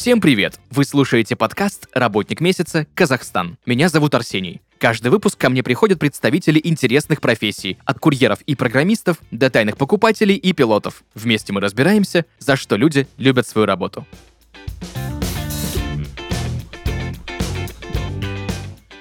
Всем привет! Вы слушаете подкаст «Работник месяца. Казахстан». Меня зовут Арсений. Каждый выпуск ко мне приходят представители интересных профессий, от курьеров и программистов до тайных покупателей и пилотов. Вместе мы разбираемся, за что люди любят свою работу.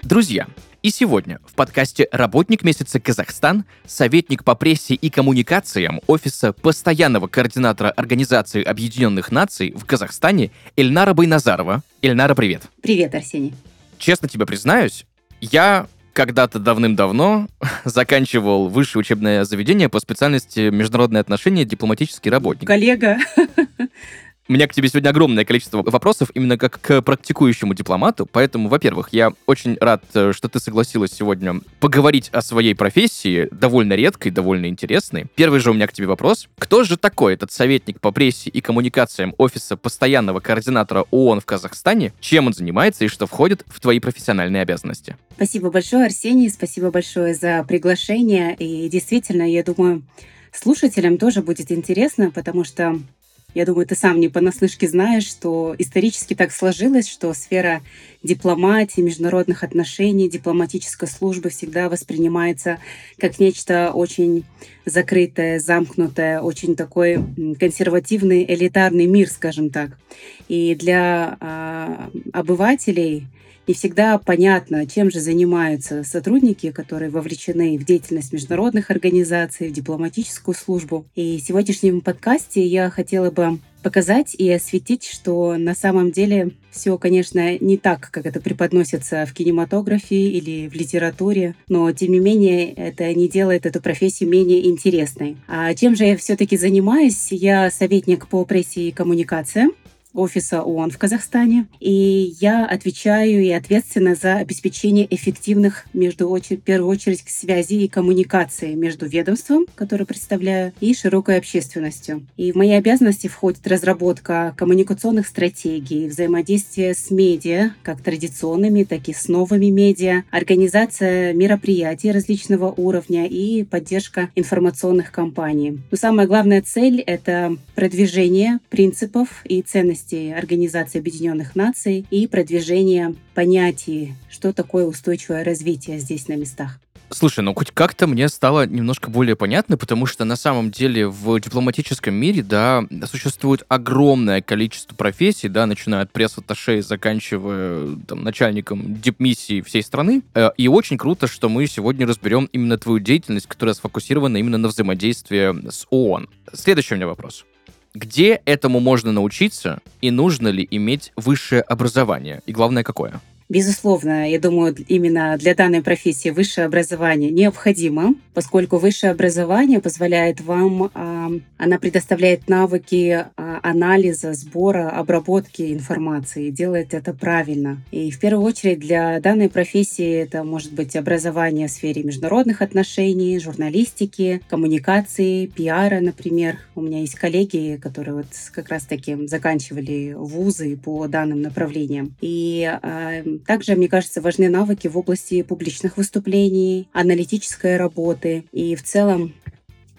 Друзья, и сегодня в подкасте «Работник месяца Казахстан» советник по прессе и коммуникациям Офиса постоянного координатора Организации Объединенных Наций в Казахстане Эльнара Байназарова. Эльнара, привет. Привет, Арсений. Честно тебе признаюсь, я когда-то давным-давно заканчивал высшее учебное заведение по специальности международные отношения дипломатический работник. Коллега. У меня к тебе сегодня огромное количество вопросов именно как к практикующему дипломату, поэтому, во-первых, я очень рад, э, что ты согласилась сегодня поговорить о своей профессии, довольно редкой, довольно интересной. Первый же у меня к тебе вопрос. Кто же такой этот советник по прессе и коммуникациям Офиса постоянного координатора ООН в Казахстане? Чем он занимается и что входит в твои профессиональные обязанности? Спасибо большое, Арсений, спасибо большое за приглашение. И действительно, я думаю, слушателям тоже будет интересно, потому что я думаю, ты сам не понаслышке знаешь, что исторически так сложилось, что сфера дипломатии, международных отношений, дипломатической службы всегда воспринимается как нечто очень закрытое, замкнутое, очень такой консервативный, элитарный мир, скажем так. И для э, обывателей не всегда понятно, чем же занимаются сотрудники, которые вовлечены в деятельность международных организаций, в дипломатическую службу. И в сегодняшнем подкасте я хотела бы показать и осветить, что на самом деле все, конечно, не так, как это преподносится в кинематографе или в литературе, но тем не менее это не делает эту профессию менее интересной. А чем же я все-таки занимаюсь? Я советник по прессе и коммуникациям офиса ООН в Казахстане. И я отвечаю и ответственна за обеспечение эффективных, между очередь, в первую очередь, связи и коммуникации между ведомством, которое представляю, и широкой общественностью. И в мои обязанности входит разработка коммуникационных стратегий, взаимодействие с медиа, как традиционными, так и с новыми медиа, организация мероприятий различного уровня и поддержка информационных кампаний. Но самая главная цель — это продвижение принципов и ценностей деятельности Организации Объединенных Наций и продвижение понятий, что такое устойчивое развитие здесь на местах. Слушай, ну хоть как-то мне стало немножко более понятно, потому что на самом деле в дипломатическом мире, да, существует огромное количество профессий, да, начиная от пресс-атташе и заканчивая там, начальником дипмиссии всей страны. Э, и очень круто, что мы сегодня разберем именно твою деятельность, которая сфокусирована именно на взаимодействии с ООН. Следующий у меня вопрос. Где этому можно научиться и нужно ли иметь высшее образование? И главное, какое? Безусловно, я думаю, именно для данной профессии высшее образование необходимо, поскольку высшее образование позволяет вам, она предоставляет навыки а, анализа, сбора, обработки информации, делает это правильно. И в первую очередь для данной профессии это может быть образование в сфере международных отношений, журналистики, коммуникации, пиара, например. У меня есть коллеги, которые вот как раз-таки заканчивали вузы по данным направлениям. И а, также, мне кажется, важны навыки в области публичных выступлений, аналитической работы и в целом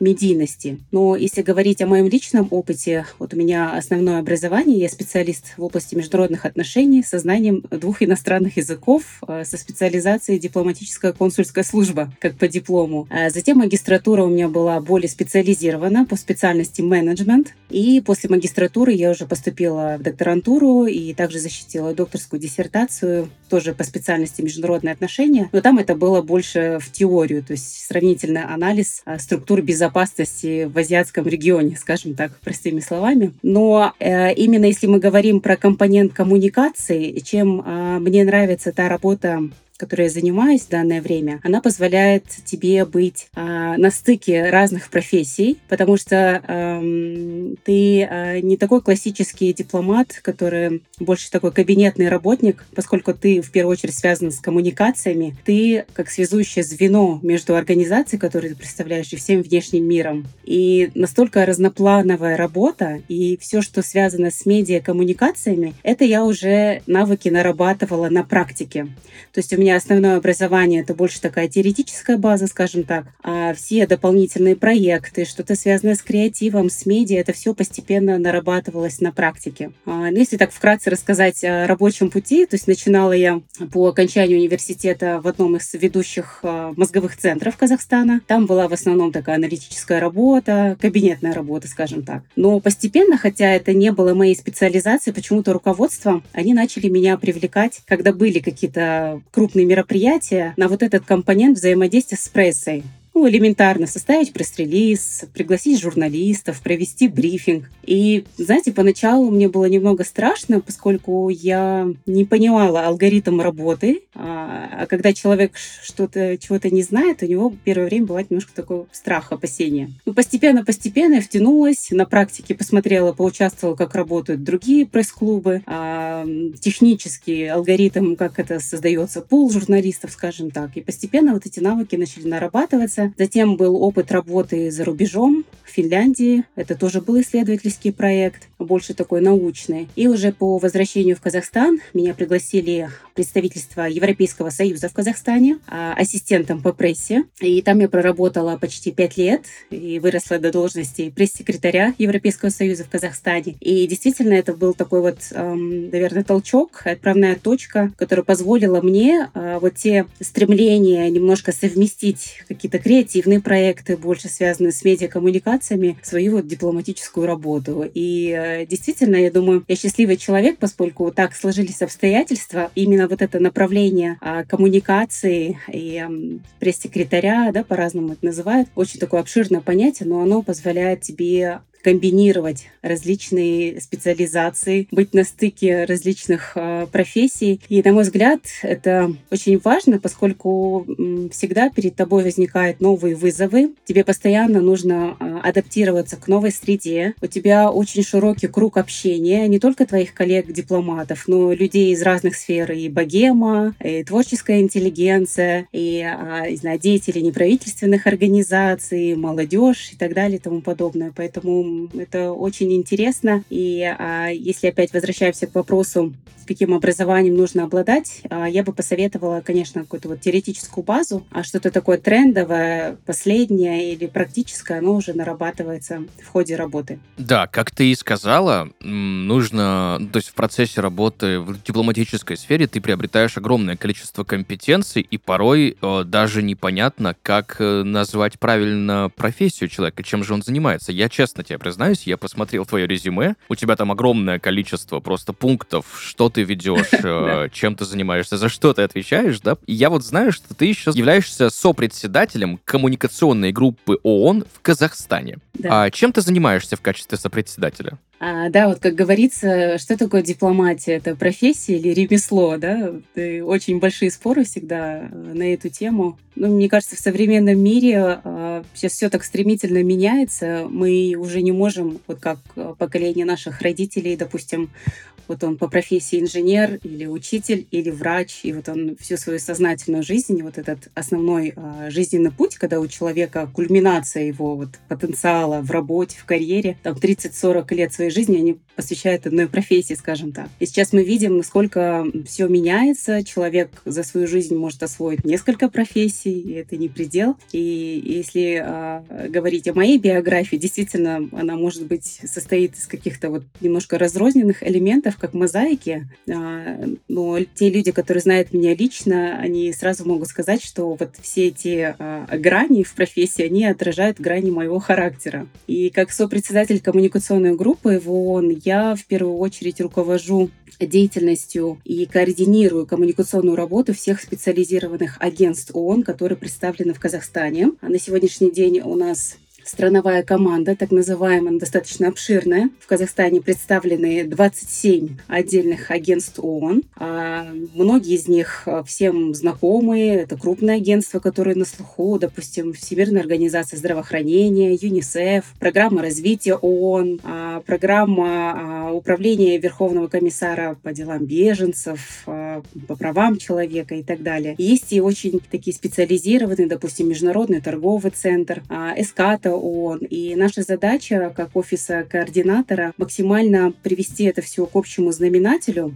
медийности. Но если говорить о моем личном опыте, вот у меня основное образование, я специалист в области международных отношений со знанием двух иностранных языков, э, со специализацией дипломатическая консульская служба, как по диплому. А затем магистратура у меня была более специализирована по специальности менеджмент. И после магистратуры я уже поступила в докторантуру и также защитила докторскую диссертацию, тоже по специальности международные отношения. Но там это было больше в теорию, то есть сравнительный анализ э, структур безопасности безопасности в азиатском регионе, скажем так, простыми словами. Но э, именно если мы говорим про компонент коммуникации, чем э, мне нравится та работа, которой я занимаюсь в данное время, она позволяет тебе быть э, на стыке разных профессий, потому что э, ты э, не такой классический дипломат, который больше такой кабинетный работник, поскольку ты в первую очередь связан с коммуникациями, ты как связующее звено между организацией, которую ты представляешь, и всем внешним миром. И настолько разноплановая работа, и все, что связано с медиа коммуникациями, это я уже навыки нарабатывала на практике. То есть у меня меня основное образование — это больше такая теоретическая база, скажем так, а все дополнительные проекты, что-то связанное с креативом, с медиа, это все постепенно нарабатывалось на практике. А, ну, если так вкратце рассказать о рабочем пути, то есть начинала я по окончанию университета в одном из ведущих а, мозговых центров Казахстана. Там была в основном такая аналитическая работа, кабинетная работа, скажем так. Но постепенно, хотя это не было моей специализацией, почему-то руководство, они начали меня привлекать, когда были какие-то крупные мероприятия, на вот этот компонент взаимодействия с прессой ну, элементарно составить пресс-релиз, пригласить журналистов, провести брифинг. И, знаете, поначалу мне было немного страшно, поскольку я не понимала алгоритм работы. А, а когда человек что-то, чего-то не знает, у него первое время бывает немножко такой страх, опасения. Ну, постепенно-постепенно я втянулась, на практике посмотрела, поучаствовала, как работают другие пресс-клубы, а, технический алгоритм, как это создается, пул журналистов, скажем так. И постепенно вот эти навыки начали нарабатываться. Затем был опыт работы за рубежом, в Финляндии. Это тоже был исследовательский проект, больше такой научный. И уже по возвращению в Казахстан меня пригласили представительство Европейского Союза в Казахстане а, ассистентом по прессе. И там я проработала почти пять лет и выросла до должности пресс-секретаря Европейского Союза в Казахстане. И действительно это был такой вот, наверное, толчок, отправная точка, которая позволила мне а, вот те стремления немножко совместить какие-то креативные проекты, больше связанные с медиакоммуникациями, свою вот дипломатическую работу. И э, действительно, я думаю, я счастливый человек, поскольку так сложились обстоятельства. Именно вот это направление а, коммуникации и пресс-секретаря, да, по-разному это называют, очень такое обширное понятие, но оно позволяет тебе комбинировать различные специализации, быть на стыке различных э, профессий. И, на мой взгляд, это очень важно, поскольку всегда перед тобой возникают новые вызовы. Тебе постоянно нужно э, адаптироваться к новой среде. У тебя очень широкий круг общения, не только твоих коллег-дипломатов, но и людей из разных сфер, и богема, и творческая интеллигенция, и, э, не знаю, деятели неправительственных организаций, молодежь и так далее и тому подобное. Поэтому это очень интересно. И а, если опять возвращаемся к вопросу, каким образованием нужно обладать, а, я бы посоветовала, конечно, какую-то вот теоретическую базу, а что-то такое трендовое, последнее или практическое, оно уже нарабатывается в ходе работы. Да, как ты и сказала, нужно, то есть в процессе работы в дипломатической сфере ты приобретаешь огромное количество компетенций, и порой э, даже непонятно, как э, назвать правильно профессию человека, чем же он занимается. Я честно тебе признаюсь, я посмотрел твое резюме, у тебя там огромное количество просто пунктов, что ты ведешь, э, чем ты занимаешься, за что ты отвечаешь, да? И я вот знаю, что ты еще являешься сопредседателем коммуникационной группы ООН в Казахстане. А чем ты занимаешься в качестве сопредседателя? А, да, вот как говорится, что такое дипломатия? Это профессия или ремесло, да? И очень большие споры всегда э, на эту тему. Ну, мне кажется, в современном мире э, сейчас все так стремительно меняется. Мы уже не можем, вот как э, поколение наших родителей, допустим, вот он по профессии инженер или учитель или врач, и вот он всю свою сознательную жизнь, вот этот основной э, жизненный путь, когда у человека кульминация его вот потенциала в работе, в карьере, там 30-40 лет своей жизни они посвящают одной профессии, скажем так. И сейчас мы видим, насколько все меняется, человек за свою жизнь может освоить несколько профессий, и это не предел. И если э, говорить о моей биографии, действительно, она может быть состоит из каких-то вот немножко разрозненных элементов, как мозаики, а, но те люди, которые знают меня лично, они сразу могут сказать, что вот все эти а, грани в профессии, они отражают грани моего характера. И как сопредседатель коммуникационной группы в ООН я в первую очередь руковожу деятельностью и координирую коммуникационную работу всех специализированных агентств ООН, которые представлены в Казахстане. А на сегодняшний день у нас страновая команда, так называемая, достаточно обширная. В Казахстане представлены 27 отдельных агентств ООН. А многие из них а, всем знакомые. Это крупные агентства, которые на слуху, допустим, Всемирная организация здравоохранения, ЮНИСЕФ, программа развития ООН, а, программа а, управления Верховного комиссара по делам беженцев, по правам человека и так далее. Есть и очень такие специализированные, допустим, Международный торговый центр, ЭСКАТа ООН. И наша задача как офиса координатора максимально привести это все к общему знаменателю,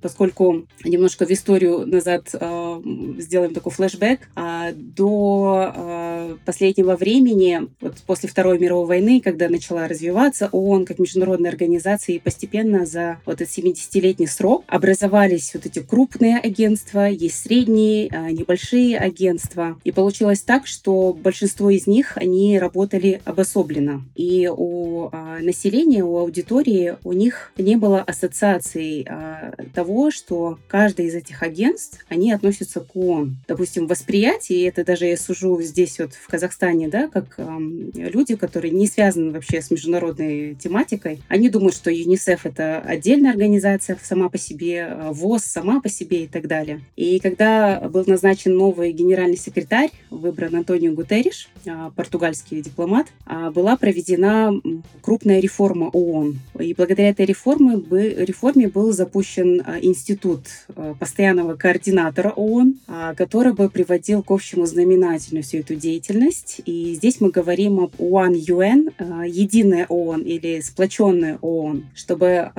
поскольку немножко в историю назад э, сделаем такой флешбэк, э, до э, последнего времени, вот после Второй мировой войны, когда начала развиваться ООН как международная организация, и постепенно за вот этот 70-летний срок образовались вот эти крупные агентства, есть средние, э, небольшие агентства. И получилось так, что большинство из них, они работали обособленно. И у э, населения, у аудитории, у них не было ассоциаций э, того, что каждый из этих агентств, они относятся к ООН. Допустим, восприятие, это даже я сужу здесь вот в Казахстане, да, как э, люди, которые не связаны вообще с международной тематикой, они думают, что ЮНИСЕФ — это отдельная организация сама по себе, ВОЗ сама по себе и так далее. И когда был назначен новый генеральный секретарь, выбран Антонио Гутерриш, португальский дипломат, была проведена крупная реформа ООН. И благодаря этой реформе, реформе был запущен а, институт а, постоянного координатора ООН, а, который бы приводил к общему знаменателю всю эту деятельность. И здесь мы говорим об One UN, единая ООН или сплоченная ООН, чтобы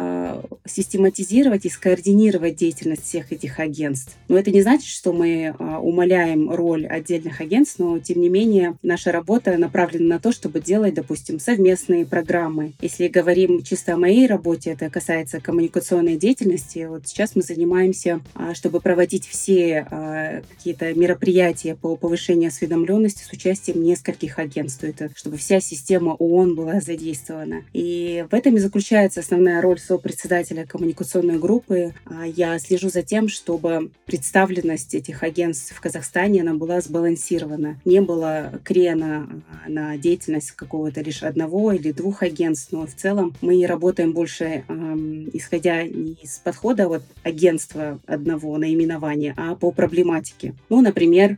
систематизировать и скоординировать деятельность всех этих агентств. Но это не значит, что мы умаляем роль отдельных агентств, но тем не менее наша работа направлена на то, чтобы делать, допустим, совместные программы. Если говорим чисто о моей работе, это касается коммуникационной деятельности. Вот сейчас мы занимаемся, а, чтобы проводить все а, какие-то мероприятия по повышению осведомленности с участием нескольких агентств. Это чтобы вся система ООН была задействована. И в этом и заключается основная роль сопредседателя коммуникационной группы. А, я слежу за тем, чтобы представленность этих агентств в Казахстане она была сбалансирована. Не было крена на деятельность какого-то лишь одного или двух агентств, но в целом мы работаем больше исходя не из подхода вот агентства одного наименования, а по проблематике. Ну, например,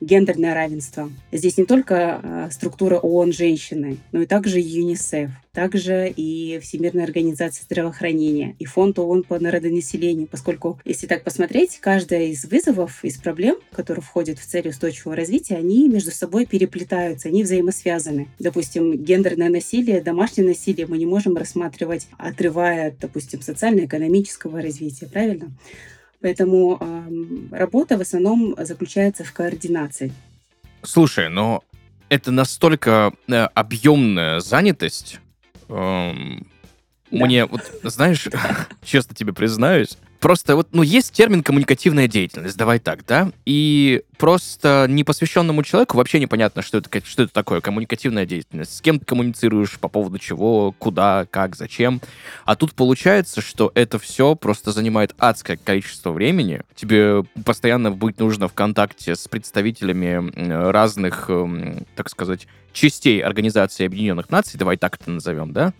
гендерное равенство. Здесь не только а, структура ООН женщины, но и также ЮНИСЕФ, также и Всемирная организация здравоохранения, и Фонд ООН по народонаселению, поскольку, если так посмотреть, каждая из вызовов, из проблем, которые входят в цель устойчивого развития, они между собой переплетаются, они взаимосвязаны. Допустим, гендерное насилие, домашнее насилие мы не можем рассматривать, отрывая, допустим, социально-экономического развития, правильно? Поэтому э, работа в основном заключается в координации. Слушай, но это настолько э, объемная занятость. Эм, да. Мне, вот, знаешь, честно тебе признаюсь, Просто вот, ну, есть термин коммуникативная деятельность, давай так, да? И просто непосвященному человеку вообще непонятно, что это, что это такое коммуникативная деятельность. С кем ты коммуницируешь, по поводу чего, куда, как, зачем. А тут получается, что это все просто занимает адское количество времени. Тебе постоянно быть нужно в контакте с представителями разных, эм, так сказать, частей Организации Объединенных Наций, давай так это назовем, да?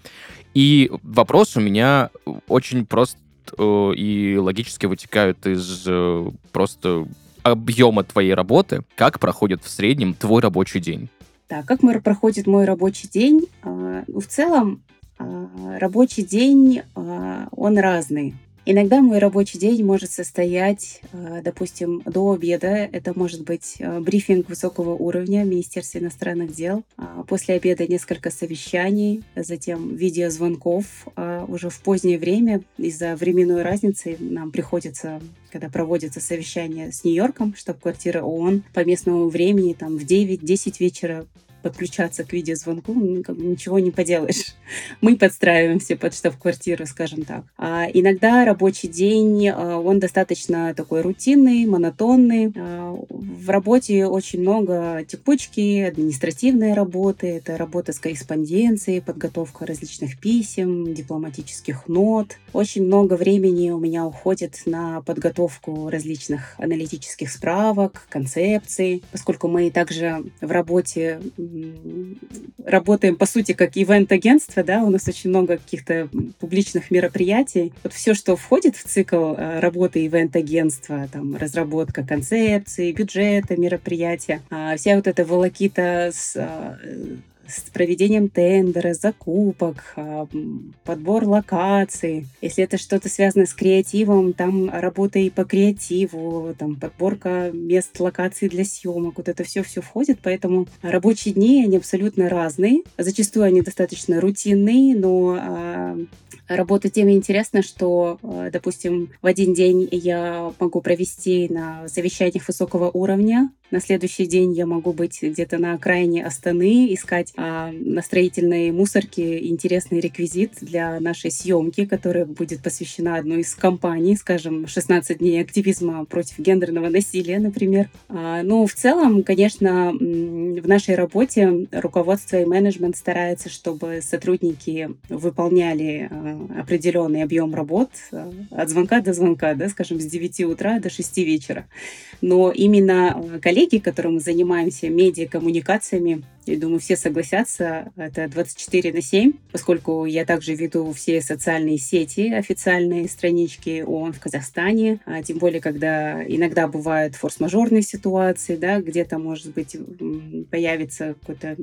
И вопрос у меня очень прост Э, и логически вытекают из э, просто объема твоей работы, как проходит в среднем твой рабочий день. Да, как мой, проходит мой рабочий день? А, ну, в целом, а, рабочий день, а, он разный. Иногда мой рабочий день может состоять, э, допустим, до обеда. Это может быть э, брифинг высокого уровня в Министерстве иностранных дел. А после обеда несколько совещаний, затем видеозвонков. А уже в позднее время из-за временной разницы нам приходится когда проводится совещание с Нью-Йорком, штаб-квартира ООН, по местному времени, там, в 9-10 вечера подключаться к видеозвонку, ну, ничего не поделаешь. Мы подстраиваемся под штаб-квартиру, скажем так. А иногда рабочий день, а, он достаточно такой рутинный, монотонный. А, в работе очень много текучки, административной работы, это работа с корреспонденцией, подготовка различных писем, дипломатических нот. Очень много времени у меня уходит на подготовку различных аналитических справок, концепций, поскольку мы также в работе работаем, по сути, как ивент-агентство, да, у нас очень много каких-то публичных мероприятий. Вот все, что входит в цикл э, работы ивент-агентства, там, разработка концепции, бюджета, мероприятия, а вся вот эта волокита с э, с проведением тендера, закупок, а, подбор локаций. Если это что-то связано с креативом, там работа и по креативу, там подборка мест локаций для съемок, вот это все все входит, поэтому рабочие дни, они абсолютно разные. Зачастую они достаточно рутинные, но а, Работа тем интересна, что, э, допустим, в один день я могу провести на совещаниях высокого уровня, на следующий день я могу быть где-то на окраине Астаны, искать а, на строительной мусорке интересный реквизит для нашей съемки, которая будет посвящена одной из компаний, скажем, 16 дней активизма против гендерного насилия, например. А, ну, в целом, конечно, в нашей работе руководство и менеджмент стараются, чтобы сотрудники выполняли а, определенный объем работ а, от звонка до звонка, да, скажем, с 9 утра до 6 вечера. Но именно а, коллеги, которым мы занимаемся медиакоммуникациями, я думаю, все согласятся, это 24 на 7, поскольку я также веду все социальные сети, официальные странички ООН в Казахстане, а тем более, когда иногда бывают форс-мажорные ситуации, да, где-то, может быть, появится какой-то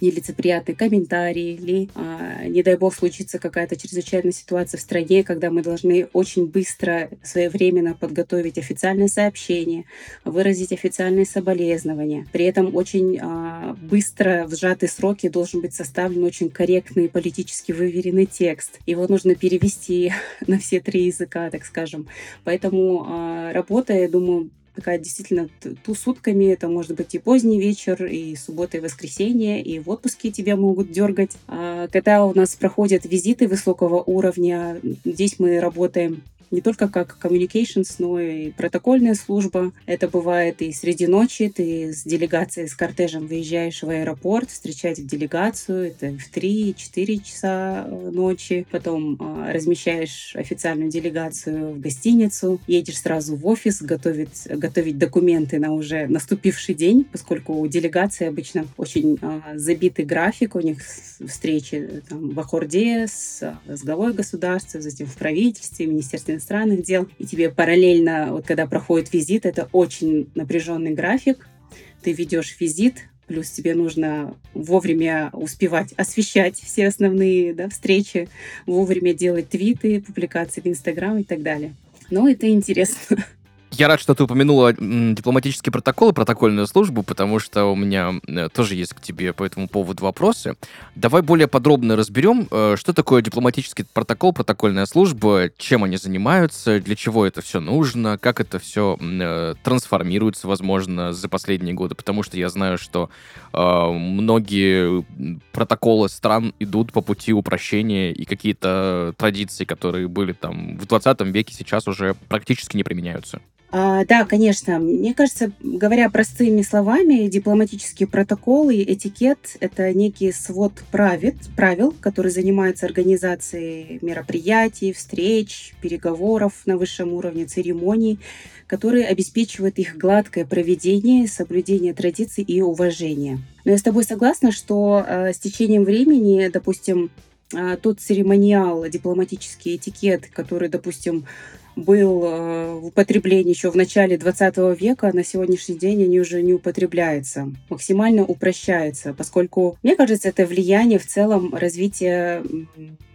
нелицеприятный комментарий или, а, не дай бог, случится какая-то чрезвычайная ситуация в стране, когда мы должны очень быстро, своевременно подготовить официальное сообщение, выразить официальные соболезнования. При этом очень а, быстро в сжатые сроки должен быть составлен очень корректный политически выверенный текст. Его нужно перевести на все три языка, так скажем. Поэтому э, работа, я думаю, такая действительно ту сутками, это может быть и поздний вечер, и суббота, и воскресенье, и в отпуске тебя могут дергать. А когда у нас проходят визиты высокого уровня, здесь мы работаем не только как communications, но и протокольная служба. Это бывает и среди ночи, ты с делегацией, с кортежем выезжаешь в аэропорт, встречать в делегацию, это в 3-4 часа э, ночи, потом э, размещаешь официальную делегацию в гостиницу, едешь сразу в офис готовить, готовить документы на уже наступивший день, поскольку у делегации обычно очень э, забитый график, у них встречи там, в Аккорде с, с главой государства, затем в правительстве, Министерстве иностранных дел, и тебе параллельно, вот когда проходит визит, это очень напряженный график, ты ведешь визит, плюс тебе нужно вовремя успевать освещать все основные да, встречи, вовремя делать твиты, публикации в Инстаграм и так далее. Но это интересно. Я рад, что ты упомянула дипломатический протокол и протокольную службу, потому что у меня э, тоже есть к тебе по этому поводу вопросы. Давай более подробно разберем, э, что такое дипломатический протокол, протокольная служба, чем они занимаются, для чего это все нужно, как это все э, трансформируется, возможно, за последние годы, потому что я знаю, что многие протоколы стран идут по пути упрощения, и какие-то традиции, которые были там в 20 веке, сейчас уже практически не применяются. А, да, конечно. Мне кажется, говоря простыми словами, дипломатические протоколы, этикет — это некий свод правит, правил, которые занимаются организацией мероприятий, встреч, переговоров на высшем уровне, церемоний, которые обеспечивают их гладкое проведение, соблюдение традиций и уважение. Но я с тобой согласна, что э, с течением времени, допустим, э, тот церемониал, дипломатический этикет, который, допустим, был э, в употреблении еще в начале 20 века, на сегодняшний день они уже не употребляются, максимально упрощаются, поскольку, мне кажется, это влияние в целом развития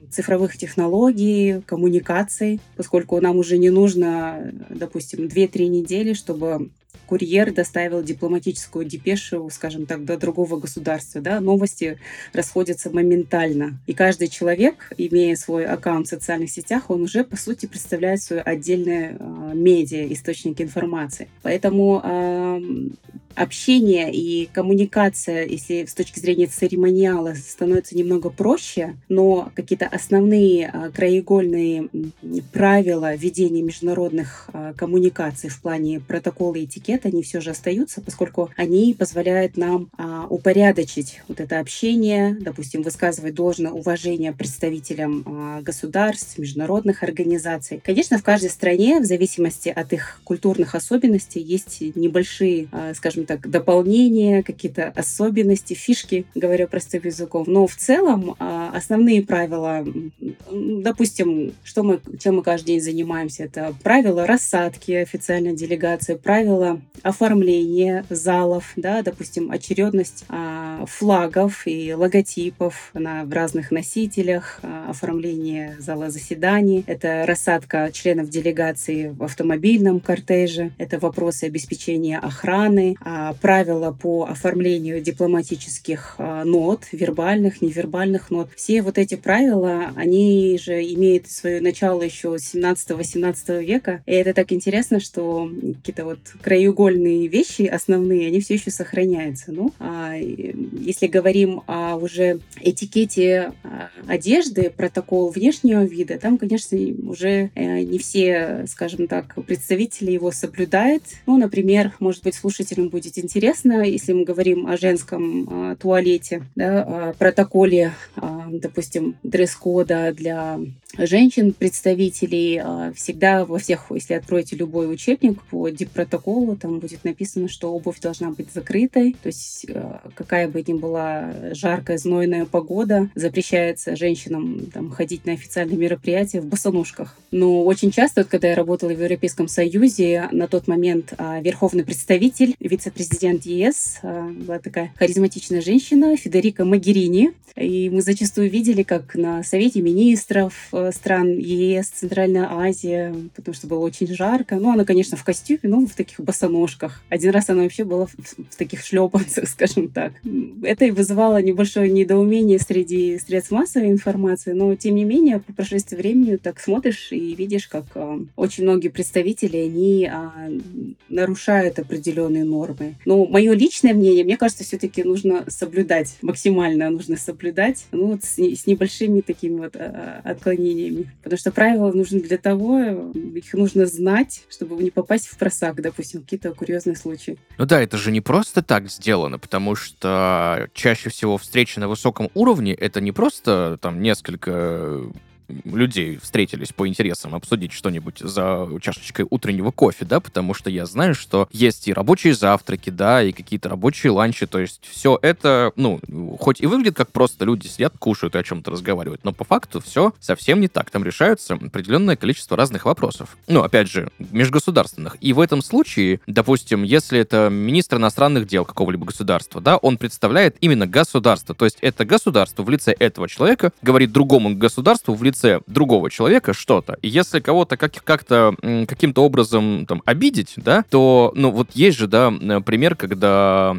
цифровых технологий, коммуникаций, поскольку нам уже не нужно, допустим, 2-3 недели, чтобы курьер доставил дипломатическую депешу, скажем так, до другого государства. Да? Новости расходятся моментально. И каждый человек, имея свой аккаунт в социальных сетях, он уже, по сути, представляет свое отдельное э, медиа, источник информации. Поэтому э, общение и коммуникация, если с точки зрения церемониала, становится немного проще, но какие-то основные э, краеугольные правила ведения международных э, коммуникаций в плане протокола и этикета лет, они все же остаются, поскольку они позволяют нам а, упорядочить вот это общение, допустим, высказывать должное уважение представителям а, государств, международных организаций. Конечно, в каждой стране, в зависимости от их культурных особенностей, есть небольшие, а, скажем так, дополнения, какие-то особенности, фишки, говоря простым языком. Но в целом а, основные правила, допустим, что мы, чем мы каждый день занимаемся, это правила рассадки официальной делегации, правила правила оформления залов, да, допустим, очередность а, флагов и логотипов на, в разных носителях, а, оформление зала заседаний, это рассадка членов делегации в автомобильном кортеже, это вопросы обеспечения охраны, а, правила по оформлению дипломатических а, нот, вербальных, невербальных нот. Все вот эти правила, они же имеют свое начало еще с 17-18 века, и это так интересно, что какие-то вот краеугольные вещи основные, они все еще сохраняются. Ну, а если говорим о уже этикете а, одежды, протокол внешнего вида, там, конечно, уже э, не все, скажем так, представители его соблюдают. Ну, например, может быть, слушателям будет интересно, если мы говорим о женском а, туалете, да, о протоколе, а, допустим, дресс-кода для женщин, представителей, всегда во всех, если откроете любой учебник по дип-протоколу, там будет написано, что обувь должна быть закрытой, то есть какая бы ни была жаркая, знойная погода, запрещается женщинам там, ходить на официальные мероприятия в босоножках. Но очень часто, вот, когда я работала в Европейском Союзе, на тот момент а, верховный представитель, вице-президент ЕС, а, была такая харизматичная женщина Федерика Магерини. И мы зачастую видели, как на Совете министров а, стран ЕС, Центральная Азия, потому что было очень жарко. Ну, она, конечно, в костюме, но в таких босоножках. Один раз она вообще была в, в таких шлепанцах, скажем так. Это и вызывало небольшое недоумение среди средств массовой информации, но тем не менее, по прошествии времени так смотришь и видишь, как э, очень многие представители, они э, нарушают определенные нормы. Но мое личное мнение, мне кажется, все-таки нужно соблюдать, максимально нужно соблюдать, ну вот с, с небольшими такими вот э, отклонениями. Потому что правила нужны для того, их нужно знать, чтобы не попасть в просак, допустим, какие-то курьезные случаи. Ну да, это же не просто так сделано, потому что чаще всего встречи на высоком уровне это не просто там несколько людей встретились по интересам обсудить что-нибудь за чашечкой утреннего кофе, да, потому что я знаю, что есть и рабочие завтраки, да, и какие-то рабочие ланчи, то есть все это, ну, хоть и выглядит как просто люди сидят, кушают и о чем-то разговаривают, но по факту все совсем не так. Там решаются определенное количество разных вопросов. Ну, опять же, межгосударственных. И в этом случае, допустим, если это министр иностранных дел какого-либо государства, да, он представляет именно государство, то есть это государство в лице этого человека говорит другому государству в лице лице другого человека что-то. И если кого-то как- как-то каким-то образом там обидеть, да, то, ну, вот есть же, да, пример, когда,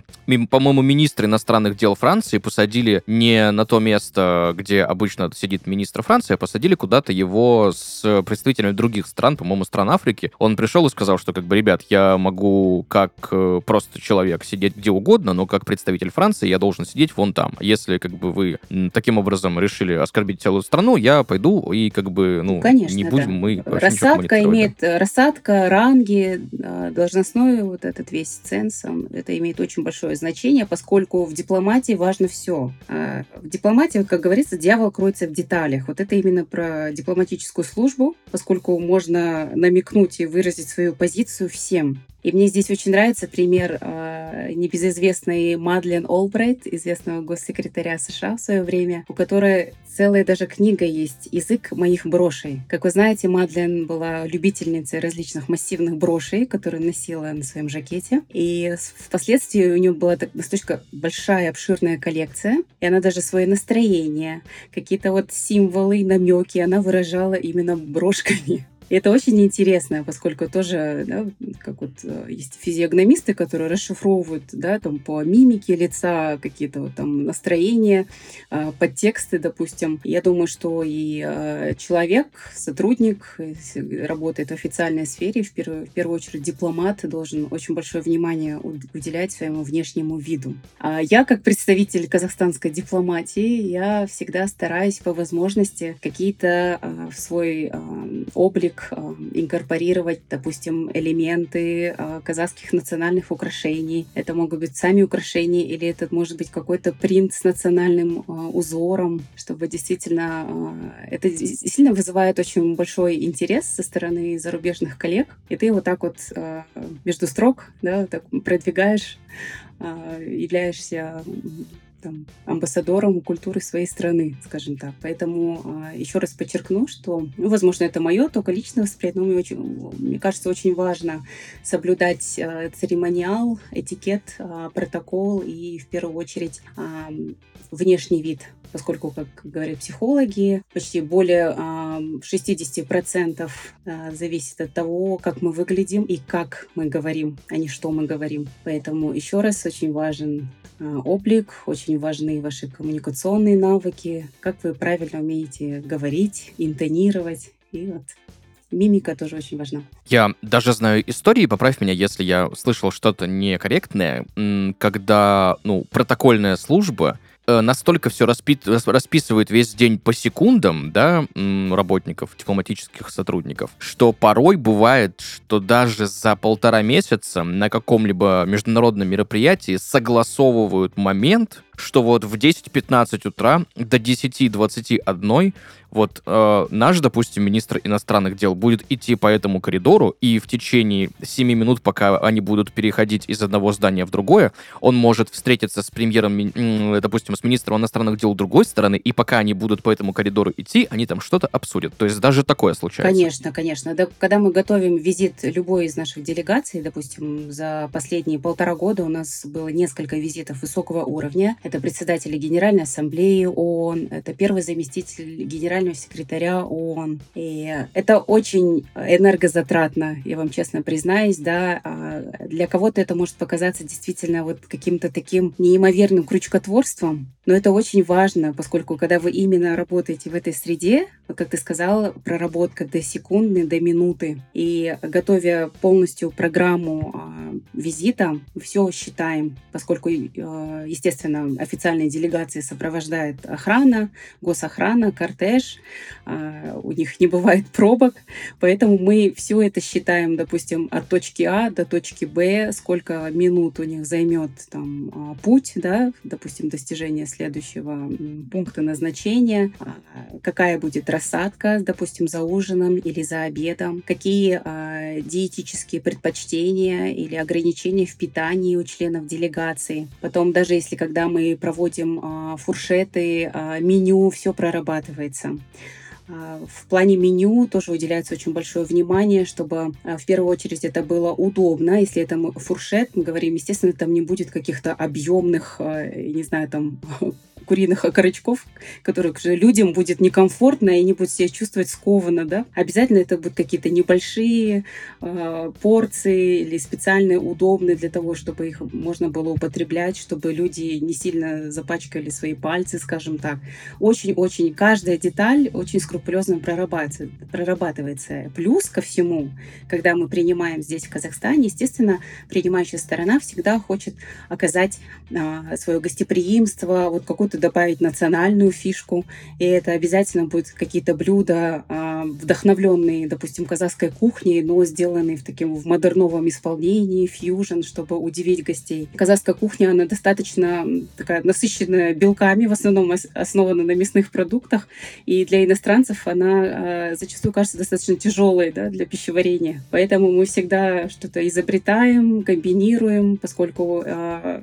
по-моему, министр иностранных дел Франции посадили не на то место, где обычно сидит министр Франции, а посадили куда-то его с представителями других стран, по-моему, стран Африки. Он пришел и сказал, что, как бы, ребят, я могу как э, просто человек сидеть где угодно, но как представитель Франции я должен сидеть вон там. Если, как бы, вы таким образом решили оскорбить целую страну, я пойду пойду, и как бы, ну, Конечно, не будем да. мы Рассадка имеет, да. рассадка, ранги, должностной вот этот весь ценз, это имеет очень большое значение, поскольку в дипломатии важно все. А в дипломатии, как говорится, дьявол кроется в деталях. Вот это именно про дипломатическую службу, поскольку можно намекнуть и выразить свою позицию всем. И мне здесь очень нравится пример э, небезызвестной Мадлен Олбрайт, известного госсекретаря США в свое время, у которой целая даже книга есть «Язык моих брошей». Как вы знаете, Мадлен была любительницей различных массивных брошей, которые носила на своем жакете. И впоследствии у нее была достаточно большая, обширная коллекция, и она даже свое настроение, какие-то вот символы, намеки она выражала именно брошками. И это очень интересно, поскольку тоже, да, как вот э, есть физиогномисты, которые расшифровывают, да, там по мимике лица какие-то вот там настроения, а, подтексты, допустим. Я думаю, что и э, человек, сотрудник, работает в официальной сфере, в первую, в первую очередь дипломат, должен очень большое внимание уделять своему внешнему виду. А я, как представитель казахстанской дипломатии, я всегда стараюсь по возможности какие-то в свой облик э, инкорпорировать, допустим, элементы э, казахских национальных украшений. Это могут быть сами украшения или это может быть какой-то принт с национальным э, узором, чтобы действительно... Это действительно вызывает очень большой интерес со стороны зарубежных коллег. И ты вот так вот между строк да, так продвигаешь, являешься там, амбассадором культуры своей страны, скажем так. Поэтому а, еще раз подчеркну, что, ну, возможно, это мое только личное восприятие, но мне, очень, мне кажется, очень важно соблюдать а, церемониал, этикет, а, протокол и, в первую очередь, внешний вид поскольку, как говорят психологи, почти более 60% зависит от того, как мы выглядим и как мы говорим, а не что мы говорим. Поэтому еще раз очень важен а, облик, очень важны ваши коммуникационные навыки, как вы правильно умеете говорить, интонировать. И вот мимика тоже очень важна. Я даже знаю истории, поправь меня, если я слышал что-то некорректное, когда, ну, протокольная служба настолько все распи расписывает весь день по секундам, да, работников, дипломатических сотрудников, что порой бывает, что даже за полтора месяца на каком-либо международном мероприятии согласовывают момент, что вот в 10-15 утра до 10-21 вот э, наш, допустим, министр иностранных дел будет идти по этому коридору, и в течение 7 минут, пока они будут переходить из одного здания в другое, он может встретиться с премьером, допустим, с министром иностранных дел другой стороны, и пока они будут по этому коридору идти, они там что-то обсудят. То есть даже такое случается. Конечно, конечно. Да, когда мы готовим визит любой из наших делегаций, допустим, за последние полтора года у нас было несколько визитов высокого уровня. Это председатели Генеральной Ассамблеи ООН, это первый заместитель генерального секретаря ООН. И это очень энергозатратно, я вам честно признаюсь, да. А для кого-то это может показаться действительно вот каким-то таким неимоверным крючкотворством, но это очень важно, поскольку когда вы именно работаете в этой среде, как ты сказала, проработка до секунды, до минуты, и готовя полностью программу а, визита, все считаем, поскольку, а, естественно, официальные делегации сопровождает охрана, госохрана, кортеж, а, у них не бывает пробок, поэтому мы все это считаем, допустим, от точки А до точки Б, сколько минут у них займет там а, путь, да, допустим, достижение следующего пункта назначения, а, какая будет рассадка, допустим, за ужином или за обедом, какие диетические предпочтения или ограничения в питании у членов делегации. Потом даже если когда мы проводим а, фуршеты, а, меню, все прорабатывается. А, в плане меню тоже уделяется очень большое внимание, чтобы в первую очередь это было удобно. Если это фуршет, мы говорим, естественно, там не будет каких-то объемных, не знаю, там куриных окорочков, которых же людям будет некомфортно, и они будут себя чувствовать скованно, да. Обязательно это будут какие-то небольшие э, порции или специальные, удобные для того, чтобы их можно было употреблять, чтобы люди не сильно запачкали свои пальцы, скажем так. Очень-очень каждая деталь очень скрупулезно прорабатывается, прорабатывается. Плюс ко всему, когда мы принимаем здесь, в Казахстане, естественно, принимающая сторона всегда хочет оказать э, свое гостеприимство, вот какую-то могут добавить национальную фишку, и это обязательно будут какие-то блюда, а, вдохновленные, допустим, казахской кухней, но сделанные в таком в модерновом исполнении, фьюжн, чтобы удивить гостей. Казахская кухня, она достаточно такая насыщенная белками, в основном основана на мясных продуктах, и для иностранцев она а, зачастую кажется достаточно тяжелой да, для пищеварения. Поэтому мы всегда что-то изобретаем, комбинируем, поскольку а,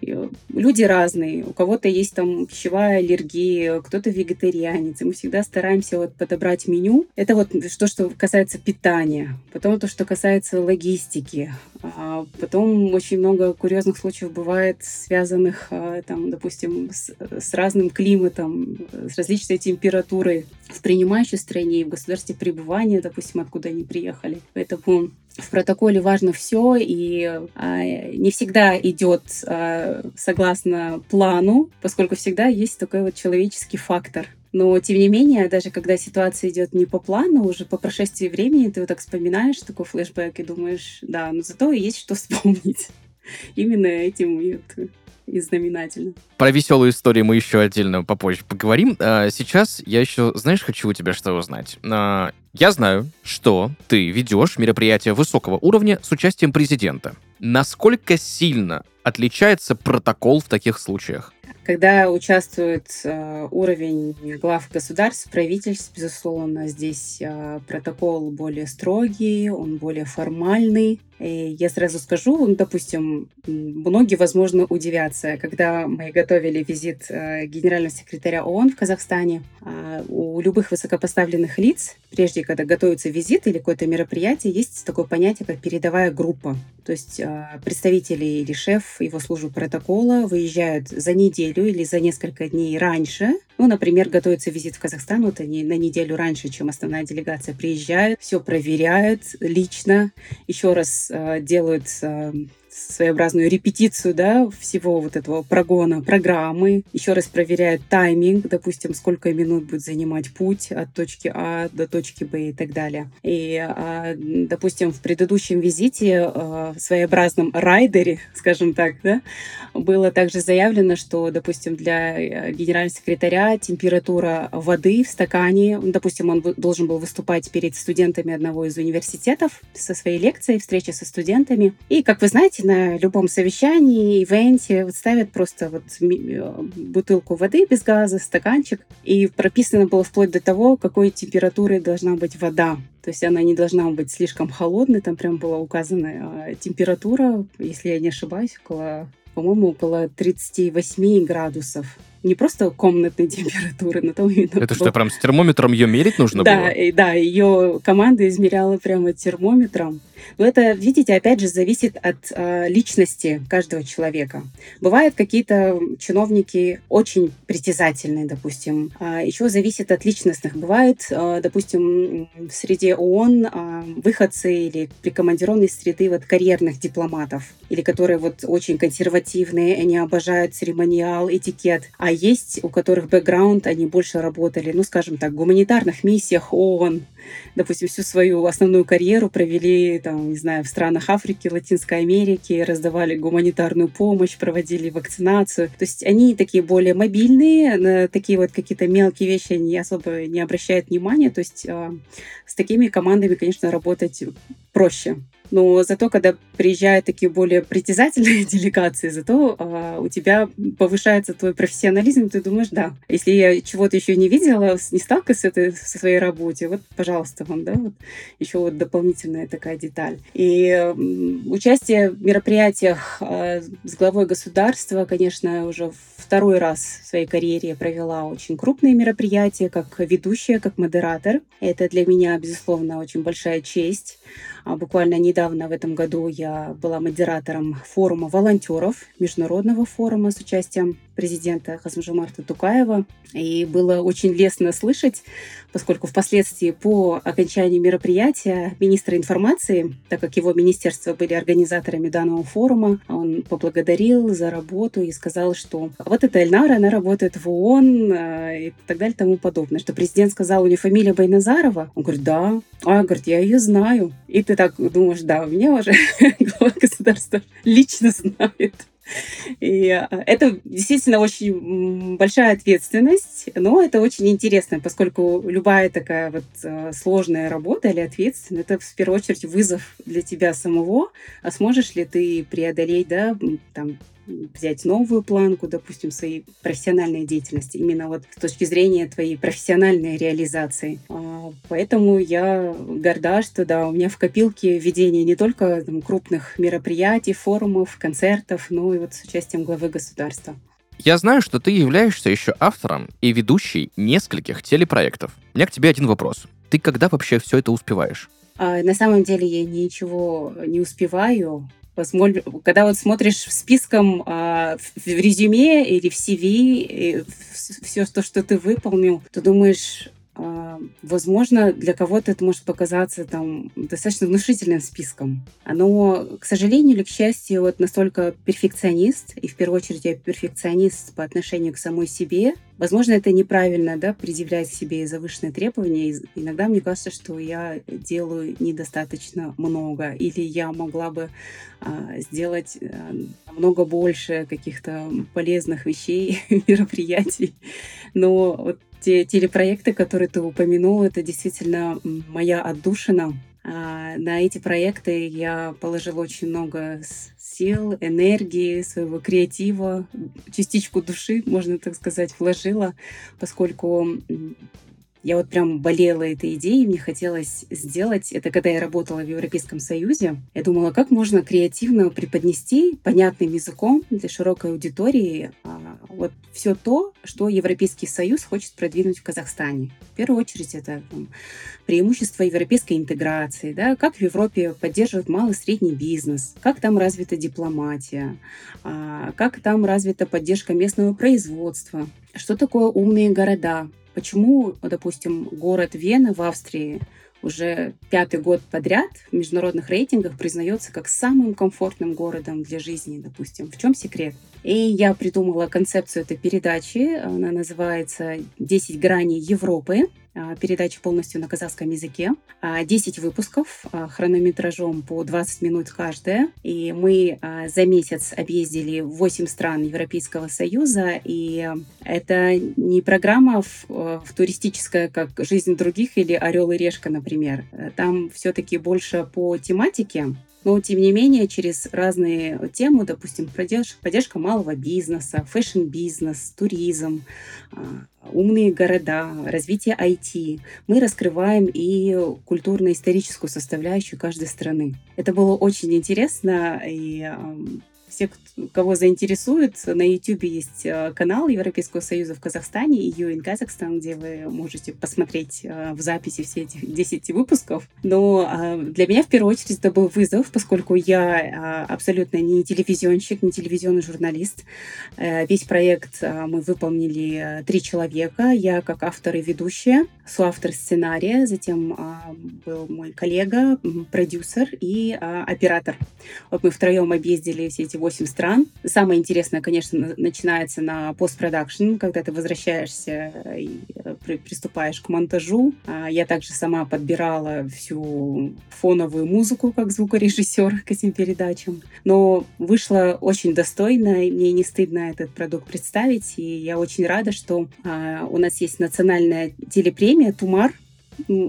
люди разные. У кого-то есть там пищевая аллергия, кто-то вегетарианец. И мы всегда стараемся вот подобрать меню. Это вот то, что касается питания. Потом то, что касается логистики. А потом очень много курьезных случаев бывает, связанных, а, там, допустим, с, с разным климатом, с различной температурой в принимающей стране и в государстве пребывания, допустим, откуда они приехали. Поэтому в протоколе важно все, и а, не всегда идет а, согласно плану, поскольку всегда есть такой вот человеческий фактор. Но, тем не менее, даже когда ситуация идет не по плану, уже по прошествии времени ты вот так вспоминаешь такой флешбэк и думаешь, да, но зато есть что вспомнить. Именно этим и вот и знаменательно. Про веселую историю мы еще отдельно попозже поговорим. А сейчас я еще, знаешь, хочу у тебя что узнать. А, я знаю, что ты ведешь мероприятие высокого уровня с участием президента. Насколько сильно отличается протокол в таких случаях? Когда участвует э, уровень глав государств, правительств, безусловно, здесь э, протокол более строгий, он более формальный. И я сразу скажу, ну, допустим, многие, возможно, удивятся, когда мы готовили визит э, генерального секретаря ООН в Казахстане, э, у любых высокопоставленных лиц, прежде когда готовится визит или какое-то мероприятие, есть такое понятие, как передовая группа. То есть представители или шеф его службы протокола выезжают за неделю или за несколько дней раньше. Ну, например, готовится визит в Казахстан, вот они на неделю раньше, чем основная делегация приезжают, все проверяют лично, еще раз э, делают э, своеобразную репетицию да, всего вот этого прогона программы. Еще раз проверяют тайминг, допустим, сколько минут будет занимать путь от точки А до точки Б и так далее. И, а, допустим, в предыдущем визите а, в своеобразном райдере, скажем так, да, было также заявлено, что, допустим, для э, генерального секретаря температура воды в стакане, допустим, он должен был выступать перед студентами одного из университетов со своей лекцией, встречи со студентами. И, как вы знаете, на любом совещании, ивенте вот ставят просто вот э, бутылку воды без газа, стаканчик, и прописано было вплоть до того, какой температуры должна быть вода. То есть она не должна быть слишком холодной, там прям была указана а, температура, если я не ошибаюсь, около, по-моему, около 38 градусов не просто комнатной температуры, но там именно... Это что, прям с термометром ее мерить нужно да, было? И, да, ее команда измеряла прямо термометром. Но это, видите, опять же, зависит от э, личности каждого человека. Бывают какие-то чиновники очень притязательные, допустим. А еще зависит от личностных. Бывают, э, допустим, в среде ООН э, выходцы или прикомандированные среды вот карьерных дипломатов, или которые вот очень консервативные, они обожают церемониал, этикет. А есть, у которых бэкграунд, они больше работали, ну, скажем так, в гуманитарных миссиях ООН, допустим, всю свою основную карьеру провели, там, не знаю, в странах Африки, Латинской Америки, раздавали гуманитарную помощь, проводили вакцинацию. То есть они такие более мобильные, на такие вот какие-то мелкие вещи они особо не обращают внимания. То есть э, с такими командами, конечно, работать проще. Но зато, когда приезжают такие более притязательные делегации, зато а, у тебя повышается твой профессионализм, ты думаешь, да, если я чего-то еще не видела, не сталкивалась с этой со своей работе, вот, пожалуйста, вам, да, вот еще вот дополнительная такая деталь. И э, участие в мероприятиях э, с главой государства, конечно, уже второй раз в своей карьере я провела очень крупные мероприятия, как ведущая, как модератор. Это для меня, безусловно, очень большая честь. А буквально недавно в этом году я была модератором форума волонтеров, международного форума с участием президента Хасмжумарта Тукаева. И было очень лестно слышать, поскольку впоследствии по окончании мероприятия министра информации, так как его министерство были организаторами данного форума, он поблагодарил за работу и сказал, что вот эта Эльнара, она работает в ООН э, и так далее и тому подобное. Что президент сказал, у нее фамилия Байназарова. Он говорит, да. А, говорит, я ее знаю. И ты так думаешь, да, у меня уже глава государства лично знает. И а, это действительно очень большая ответственность, но это очень интересно, поскольку любая такая вот а, сложная работа или ответственность, это в первую очередь вызов для тебя самого, а сможешь ли ты преодолеть, да, там, взять новую планку, допустим, своей профессиональной деятельности, именно вот с точки зрения твоей профессиональной реализации. А, поэтому я горда, что да, у меня в копилке ведение не только там, крупных мероприятий, форумов, концертов, но и вот с участием главы государства. Я знаю, что ты являешься еще автором и ведущей нескольких телепроектов. У меня к тебе один вопрос. Ты когда вообще все это успеваешь? А, на самом деле я ничего не успеваю когда вот смотришь списком а, в резюме или в CV, все то, что ты выполнил, ты думаешь, возможно, для кого-то это может показаться там достаточно внушительным списком. Но, к сожалению или к счастью, вот настолько перфекционист, и в первую очередь я перфекционист по отношению к самой себе, Возможно, это неправильно, да, предъявлять себе завышенные требования. Иногда мне кажется, что я делаю недостаточно много, или я могла бы а, сделать а, много больше каких-то полезных вещей, мероприятий. Но вот те телепроекты, которые ты упомянул, это действительно моя отдушина. А, на эти проекты я положила очень много сил, энергии, своего креатива, частичку души, можно так сказать, вложила, поскольку я вот прям болела этой идеей, мне хотелось сделать это, когда я работала в Европейском Союзе. Я думала, как можно креативно преподнести понятным языком для широкой аудитории а, вот все то, что Европейский Союз хочет продвинуть в Казахстане. В первую очередь это там, преимущество европейской интеграции, да, как в Европе поддерживают малый и средний бизнес, как там развита дипломатия, а, как там развита поддержка местного производства, что такое умные города, Почему, допустим, город Вена в Австрии уже пятый год подряд в международных рейтингах признается как самым комфортным городом для жизни, допустим. В чем секрет? И я придумала концепцию этой передачи. Она называется «10 граней Европы». А, передача полностью на казахском языке. 10 а, выпусков а, хронометражом по 20 минут каждая. И мы за месяц объездили 8 стран Европейского Союза. И это не программа в, в туристическая, как «Жизнь других» или «Орел и решка», например. Там все-таки больше по тематике. Но, тем не менее, через разные темы, допустим, поддержка, поддержка малого бизнеса, fashion-бизнес, туризм, а, умные города, развитие IT, мы раскрываем и культурно-историческую составляющую каждой страны. Это было очень интересно, и все, кого заинтересует, на YouTube есть э, канал Европейского Союза в Казахстане, EU in Kazakhstan, где вы можете посмотреть э, в записи все эти 10 выпусков. Но э, для меня в первую очередь это был вызов, поскольку я абсолютно не телевизионщик, не телевизионный журналист. Весь проект мы выполнили три человека. Я как автор и ведущая, соавтор сценария, затем был мой коллега, продюсер и оператор. Вот мы втроем объездили все эти 8 стран. Самое интересное, конечно, начинается на постпродакшн, когда ты возвращаешься и э, приступаешь к монтажу. А я также сама подбирала всю фоновую музыку как звукорежиссер к этим передачам. Но вышло очень достойно, и мне не стыдно этот продукт представить. И я очень рада, что а, у нас есть национальная телепремия «Тумар»,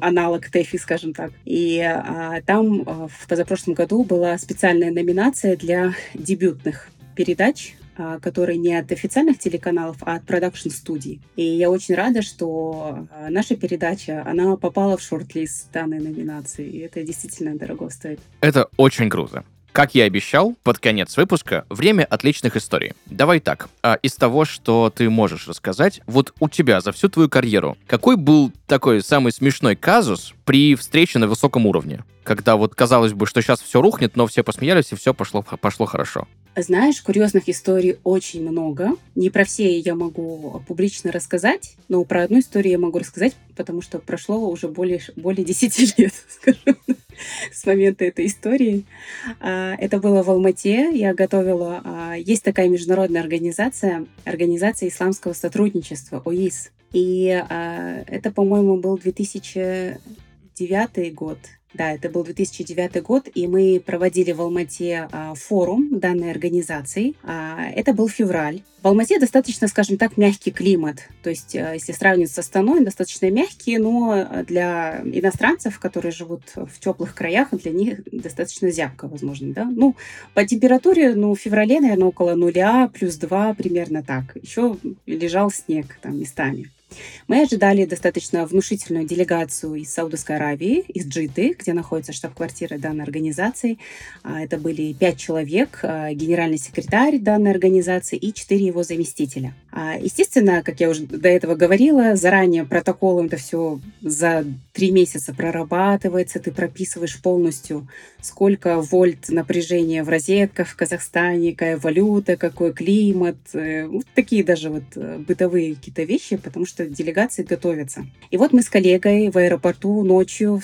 аналог ТЭФИ, скажем так. И а, там а, в позапрошлом году была специальная номинация для дебютных передач а, которые не от официальных телеканалов, а от продакшн-студий. И я очень рада, что а, наша передача, она попала в шорт-лист данной номинации, и это действительно дорого стоит. Это очень круто. Как я обещал, под конец выпуска время отличных историй. Давай так, а из того, что ты можешь рассказать, вот у тебя за всю твою карьеру, какой был такой самый смешной казус при встрече на высоком уровне? Когда вот казалось бы, что сейчас все рухнет, но все посмеялись и все пошло, пошло хорошо. Знаешь, курьезных историй очень много. Не про все я могу публично рассказать, но про одну историю я могу рассказать, потому что прошло уже более, более 10 лет, скажем, с момента этой истории. А, это было в Алмате. Я готовила... А, есть такая международная организация, Организация исламского сотрудничества, ОИС. И а, это, по-моему, был 2009 год. Да, это был 2009 год, и мы проводили в Алмате а, форум данной организации. А, это был февраль. В Алмате достаточно, скажем так, мягкий климат. То есть, а, если сравнивать с Астаной, достаточно мягкий, но для иностранцев, которые живут в теплых краях, для них достаточно зябко, возможно, да. Ну, по температуре, ну, в феврале, наверное, около нуля, плюс два, примерно так. Еще лежал снег там местами. Мы ожидали достаточно внушительную делегацию из Саудовской Аравии, из Джиды, где находится штаб-квартира данной организации. А, это были пять человек, а, генеральный секретарь данной организации и четыре его заместителя. А, естественно, как я уже до этого говорила, заранее протоколом это все за три месяца прорабатывается, ты прописываешь полностью, сколько вольт напряжения в розетках в Казахстане, какая валюта, какой климат, э, вот такие даже вот э, бытовые какие-то вещи, потому что делегации готовятся. И вот мы с коллегой в аэропорту ночью,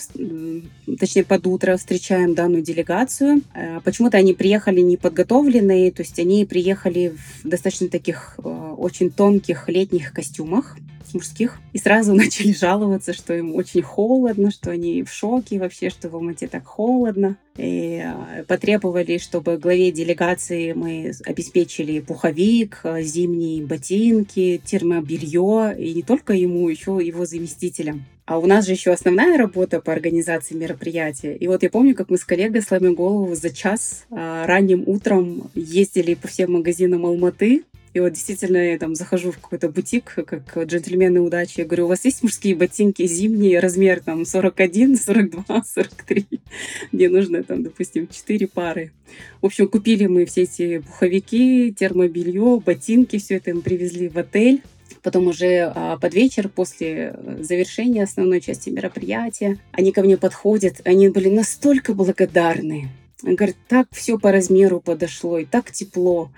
точнее под утро, встречаем данную делегацию. Э, почему-то они приехали неподготовленные, то есть они приехали в достаточно таких очень тонких летних костюмах, мужских, и сразу начали жаловаться, что им очень холодно, что они в шоке вообще, что в Алмате так холодно. И э, потребовали, чтобы главе делегации мы обеспечили пуховик, э, зимние ботинки, термобелье, и не только ему, еще его заместителям. А у нас же еще основная работа по организации мероприятия. И вот я помню, как мы с коллегой, сломя голову, за час а, ранним утром ездили по всем магазинам Алматы, и вот действительно я там захожу в какой-то бутик, как джентльмены удачи. Я говорю, у вас есть мужские ботинки зимние, размер там 41, 42, 43. Мне нужно там, допустим, 4 пары. В общем, купили мы все эти пуховики, термобелье, ботинки, все это мы привезли в отель. Потом уже а, под вечер, после завершения основной части мероприятия, они ко мне подходят. Они были настолько благодарны. Говорит, так все по размеру подошло, и так тепло.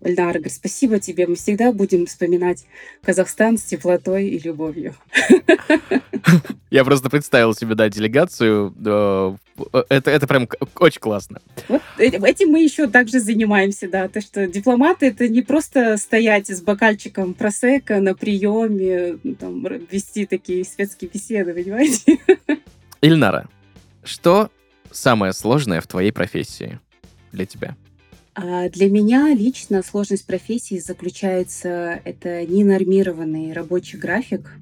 Эльдар говорит, спасибо тебе, мы всегда будем вспоминать Казахстан с теплотой и любовью. Я просто представил себе, да, делегацию. Это, это прям очень классно. Вот э, этим мы еще также занимаемся, да. То, что дипломаты — это не просто стоять с бокальчиком просека на приеме, там, вести такие светские беседы, понимаете? Ильнара, что самое сложное в твоей профессии для тебя? А для меня лично сложность профессии заключается это ненормированный рабочий график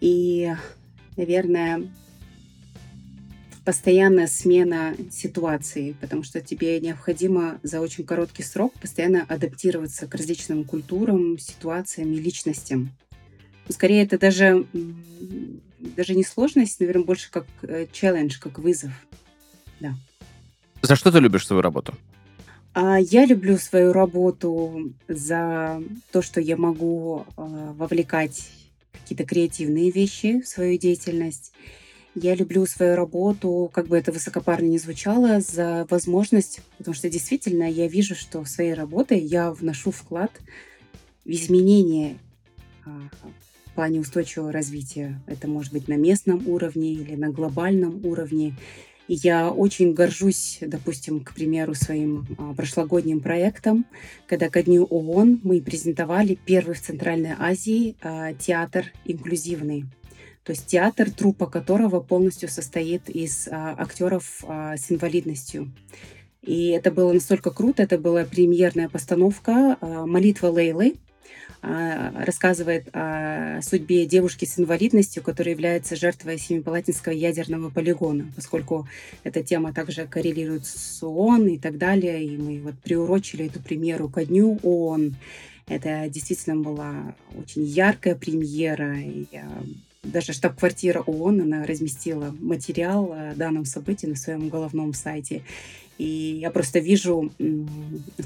и, наверное, постоянная смена ситуации, потому что тебе необходимо за очень короткий срок постоянно адаптироваться к различным культурам, ситуациям и личностям. Скорее, это даже, даже не сложность, наверное, больше как челлендж, как вызов. Да. За что ты любишь свою работу? А, я люблю свою работу за то, что я могу а, вовлекать какие-то креативные вещи в свою деятельность. Я люблю свою работу, как бы это высокопарно не звучало, за возможность, потому что действительно я вижу, что своей работой я вношу вклад в изменение а, в плане устойчивого развития. Это может быть на местном уровне или на глобальном уровне. И я очень горжусь, допустим, к примеру, своим а, прошлогодним проектом, когда ко дню ООН мы презентовали первый в Центральной Азии а, театр инклюзивный. То есть театр, трупа которого полностью состоит из а, актеров с инвалидностью. И это было настолько круто, это была премьерная постановка «Молитва Лейлы», рассказывает о судьбе девушки с инвалидностью, которая является жертвой Семипалатинского ядерного полигона, поскольку эта тема также коррелирует с ООН и так далее, и мы вот приурочили эту премьеру ко дню ООН. Это действительно была очень яркая премьера, и даже штаб-квартира ООН, она разместила материал о данном событии на своем головном сайте. И я просто вижу,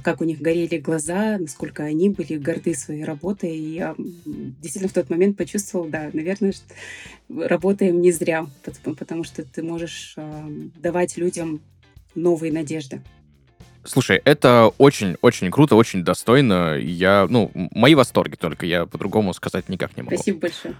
как у них горели глаза, насколько они были горды своей работой. И я действительно в тот момент почувствовала, да, наверное, работаем не зря, потому что ты можешь а, давать людям новые надежды. Слушай, это очень-очень круто, очень достойно. Я, ну, мои восторги только, я по-другому сказать никак не могу. Спасибо большое.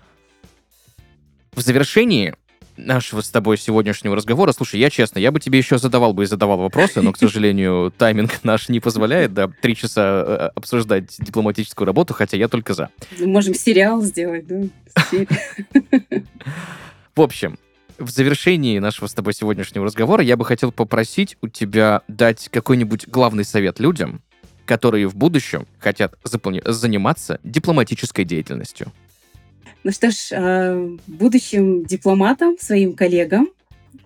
В завершении нашего с тобой сегодняшнего разговора. Слушай, я честно, я бы тебе еще задавал бы и задавал вопросы, но, к сожалению, тайминг наш не позволяет, да, три часа э, обсуждать дипломатическую работу, хотя я только за. Можем сериал сделать, да? В общем, в завершении нашего с тобой сегодняшнего разговора я бы хотел попросить у тебя дать какой-нибудь главный совет людям, которые в будущем хотят заниматься дипломатической деятельностью. Ну что ж, а, будущим дипломатам, своим коллегам,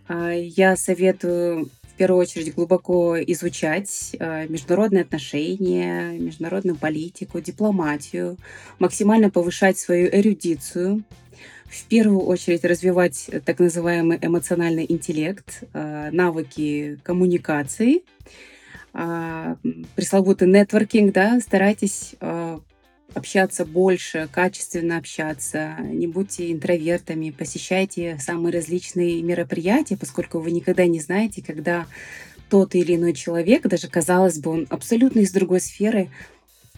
а, я советую в первую очередь глубоко изучать а, международные отношения, международную политику, дипломатию, максимально повышать свою эрудицию, в первую очередь развивать так называемый эмоциональный интеллект, навыки коммуникации, пресловутый нетворкинг, да, старайтесь общаться больше, качественно общаться, не будьте интровертами, посещайте самые различные мероприятия, поскольку вы никогда не знаете, когда тот или иной человек, даже казалось бы, он абсолютно из другой сферы,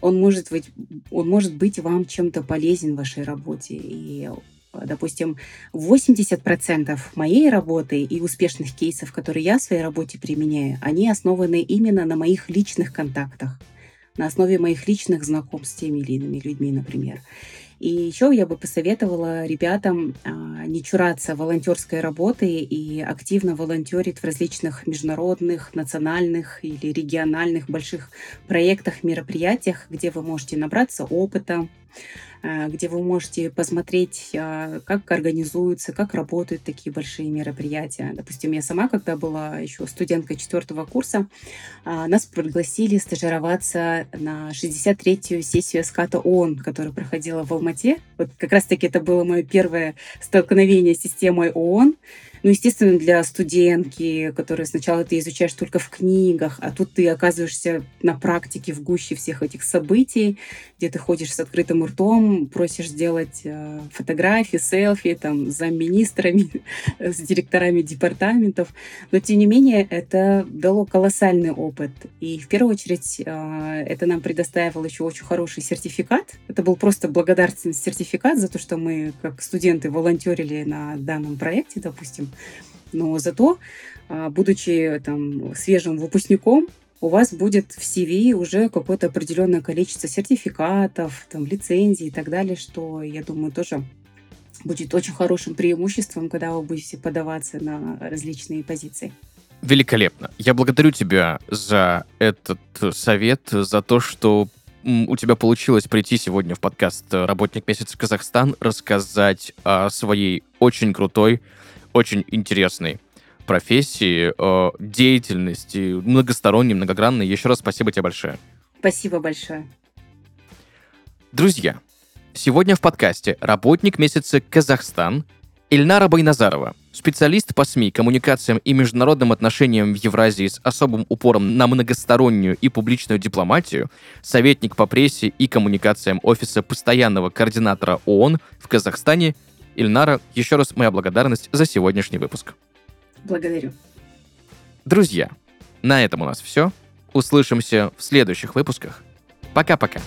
он может быть, он может быть вам чем-то полезен в вашей работе. И, допустим, 80% моей работы и успешных кейсов, которые я в своей работе применяю, они основаны именно на моих личных контактах на основе моих личных знакомств с теми или иными людьми, например. И еще я бы посоветовала ребятам а, не чураться волонтерской работы и активно волонтерить в различных международных, национальных или региональных больших проектах, мероприятиях, где вы можете набраться опыта, где вы можете посмотреть, а, как организуются, как работают такие большие мероприятия. Допустим, я сама, когда была еще студенткой четвертого курса, а, нас пригласили стажироваться на 63-ю сессию эската ООН, которая проходила в Алмате. Вот как раз-таки это было мое первое столкновение с системой ООН. Ну, естественно, для студентки, которая сначала ты изучаешь только в книгах, а тут ты оказываешься на практике в гуще всех этих событий, где ты ходишь с открытым ртом, просишь сделать э, фотографии, селфи там, с замминистрами, с директорами департаментов. Но, тем не менее, это дало колоссальный опыт. И в первую очередь э, это нам предоставило еще очень хороший сертификат. Это был просто благодарственный сертификат за то, что мы, как студенты, волонтерили на данном проекте, допустим. Но зато, а, будучи там свежим выпускником, у вас будет в CV уже какое-то определенное количество сертификатов, там, лицензий и так далее, что, я думаю, тоже будет очень хорошим преимуществом, когда вы будете подаваться на различные позиции. Великолепно. Я благодарю тебя за этот совет, за то, что у тебя получилось прийти сегодня в подкаст «Работник месяца Казахстан», рассказать о своей очень крутой очень интересной профессии, э, деятельности, многосторонней, многогранной. Еще раз спасибо тебе большое. Спасибо большое. Друзья, сегодня в подкасте работник месяца Казахстан Ильнара Байназарова, специалист по СМИ, коммуникациям и международным отношениям в Евразии с особым упором на многостороннюю и публичную дипломатию, советник по прессе и коммуникациям Офиса постоянного координатора ООН в Казахстане Ильнара, еще раз моя благодарность за сегодняшний выпуск. Благодарю. Друзья, на этом у нас все. Услышимся в следующих выпусках. Пока-пока.